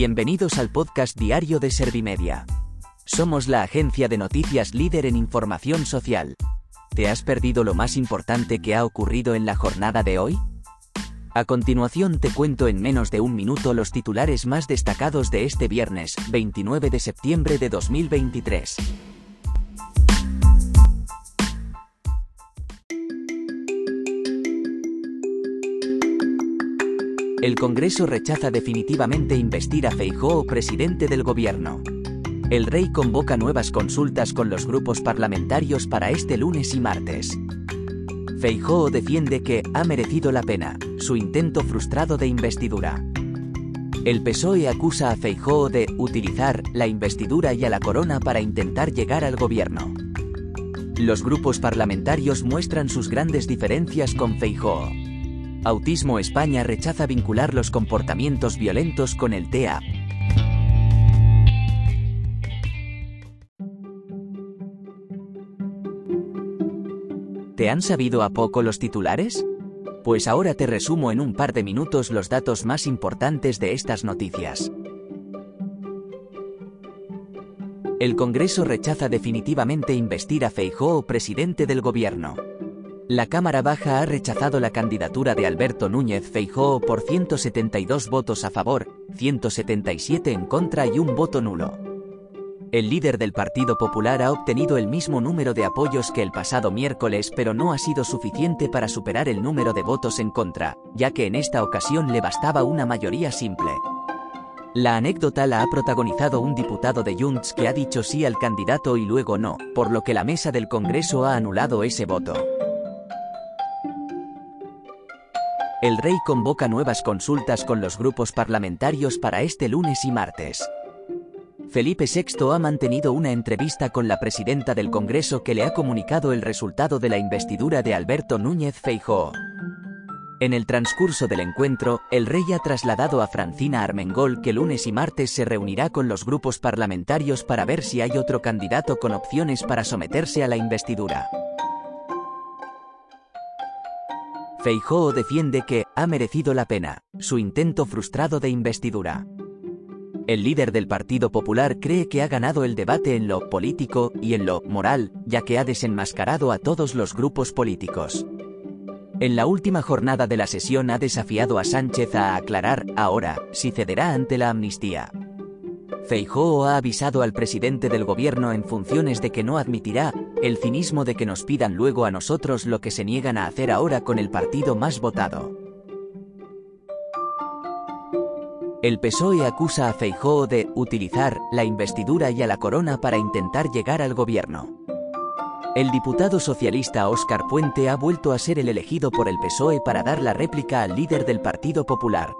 Bienvenidos al podcast diario de Servimedia. Somos la agencia de noticias líder en información social. ¿Te has perdido lo más importante que ha ocurrido en la jornada de hoy? A continuación te cuento en menos de un minuto los titulares más destacados de este viernes, 29 de septiembre de 2023. El Congreso rechaza definitivamente investir a Feijóo presidente del gobierno. El rey convoca nuevas consultas con los grupos parlamentarios para este lunes y martes. Feijóo defiende que ha merecido la pena su intento frustrado de investidura. El PSOE acusa a Feijóo de utilizar la investidura y a la corona para intentar llegar al gobierno. Los grupos parlamentarios muestran sus grandes diferencias con Feijóo. Autismo España rechaza vincular los comportamientos violentos con el TEA. ¿Te han sabido a poco los titulares? Pues ahora te resumo en un par de minutos los datos más importantes de estas noticias. El Congreso rechaza definitivamente investir a Feijóo presidente del gobierno. La Cámara Baja ha rechazado la candidatura de Alberto Núñez Feijóo por 172 votos a favor, 177 en contra y un voto nulo. El líder del Partido Popular ha obtenido el mismo número de apoyos que el pasado miércoles, pero no ha sido suficiente para superar el número de votos en contra, ya que en esta ocasión le bastaba una mayoría simple. La anécdota la ha protagonizado un diputado de Junts que ha dicho sí al candidato y luego no, por lo que la mesa del Congreso ha anulado ese voto. El rey convoca nuevas consultas con los grupos parlamentarios para este lunes y martes. Felipe VI ha mantenido una entrevista con la presidenta del Congreso que le ha comunicado el resultado de la investidura de Alberto Núñez Feijóo. En el transcurso del encuentro, el rey ha trasladado a Francina Armengol que lunes y martes se reunirá con los grupos parlamentarios para ver si hay otro candidato con opciones para someterse a la investidura. Feijóo defiende que ha merecido la pena su intento frustrado de investidura. El líder del Partido Popular cree que ha ganado el debate en lo político y en lo moral, ya que ha desenmascarado a todos los grupos políticos. En la última jornada de la sesión ha desafiado a Sánchez a aclarar, ahora, si cederá ante la amnistía. Feijóo ha avisado al presidente del gobierno en funciones de que no admitirá el cinismo de que nos pidan luego a nosotros lo que se niegan a hacer ahora con el partido más votado. El PSOE acusa a Feijóo de utilizar la investidura y a la corona para intentar llegar al gobierno. El diputado socialista Óscar Puente ha vuelto a ser el elegido por el PSOE para dar la réplica al líder del Partido Popular.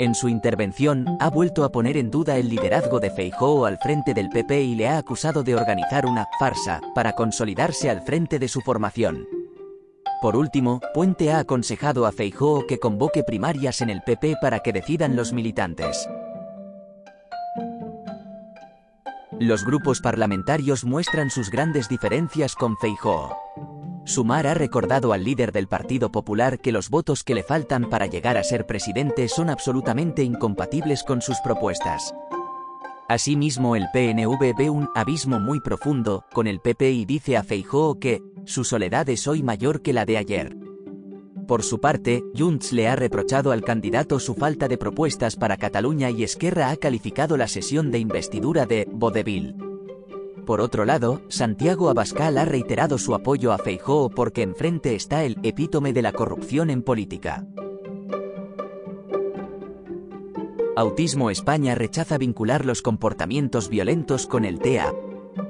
En su intervención, ha vuelto a poner en duda el liderazgo de Feijóo al frente del PP y le ha acusado de organizar una farsa para consolidarse al frente de su formación. Por último, Puente ha aconsejado a Feijóo que convoque primarias en el PP para que decidan los militantes. Los grupos parlamentarios muestran sus grandes diferencias con Feijóo. Sumar ha recordado al líder del Partido Popular que los votos que le faltan para llegar a ser presidente son absolutamente incompatibles con sus propuestas. Asimismo, el PNV ve un abismo muy profundo con el PP y dice a Feijóo que su soledad es hoy mayor que la de ayer. Por su parte, Junts le ha reprochado al candidato su falta de propuestas para Cataluña y Esquerra ha calificado la sesión de investidura de vodevil. Por otro lado, Santiago Abascal ha reiterado su apoyo a Feijóo porque enfrente está el epítome de la corrupción en política. Autismo España rechaza vincular los comportamientos violentos con el TEA.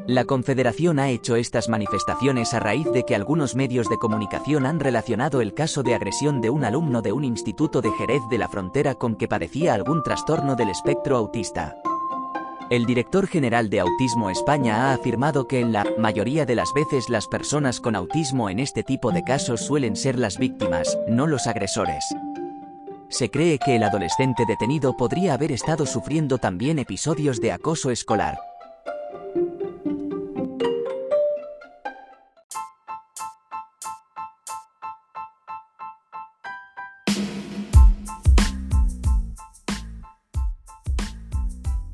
La Confederación ha hecho estas manifestaciones a raíz de que algunos medios de comunicación han relacionado el caso de agresión de un alumno de un instituto de Jerez de la Frontera con que padecía algún trastorno del espectro autista. El director general de Autismo España ha afirmado que en la mayoría de las veces las personas con autismo en este tipo de casos suelen ser las víctimas, no los agresores. Se cree que el adolescente detenido podría haber estado sufriendo también episodios de acoso escolar.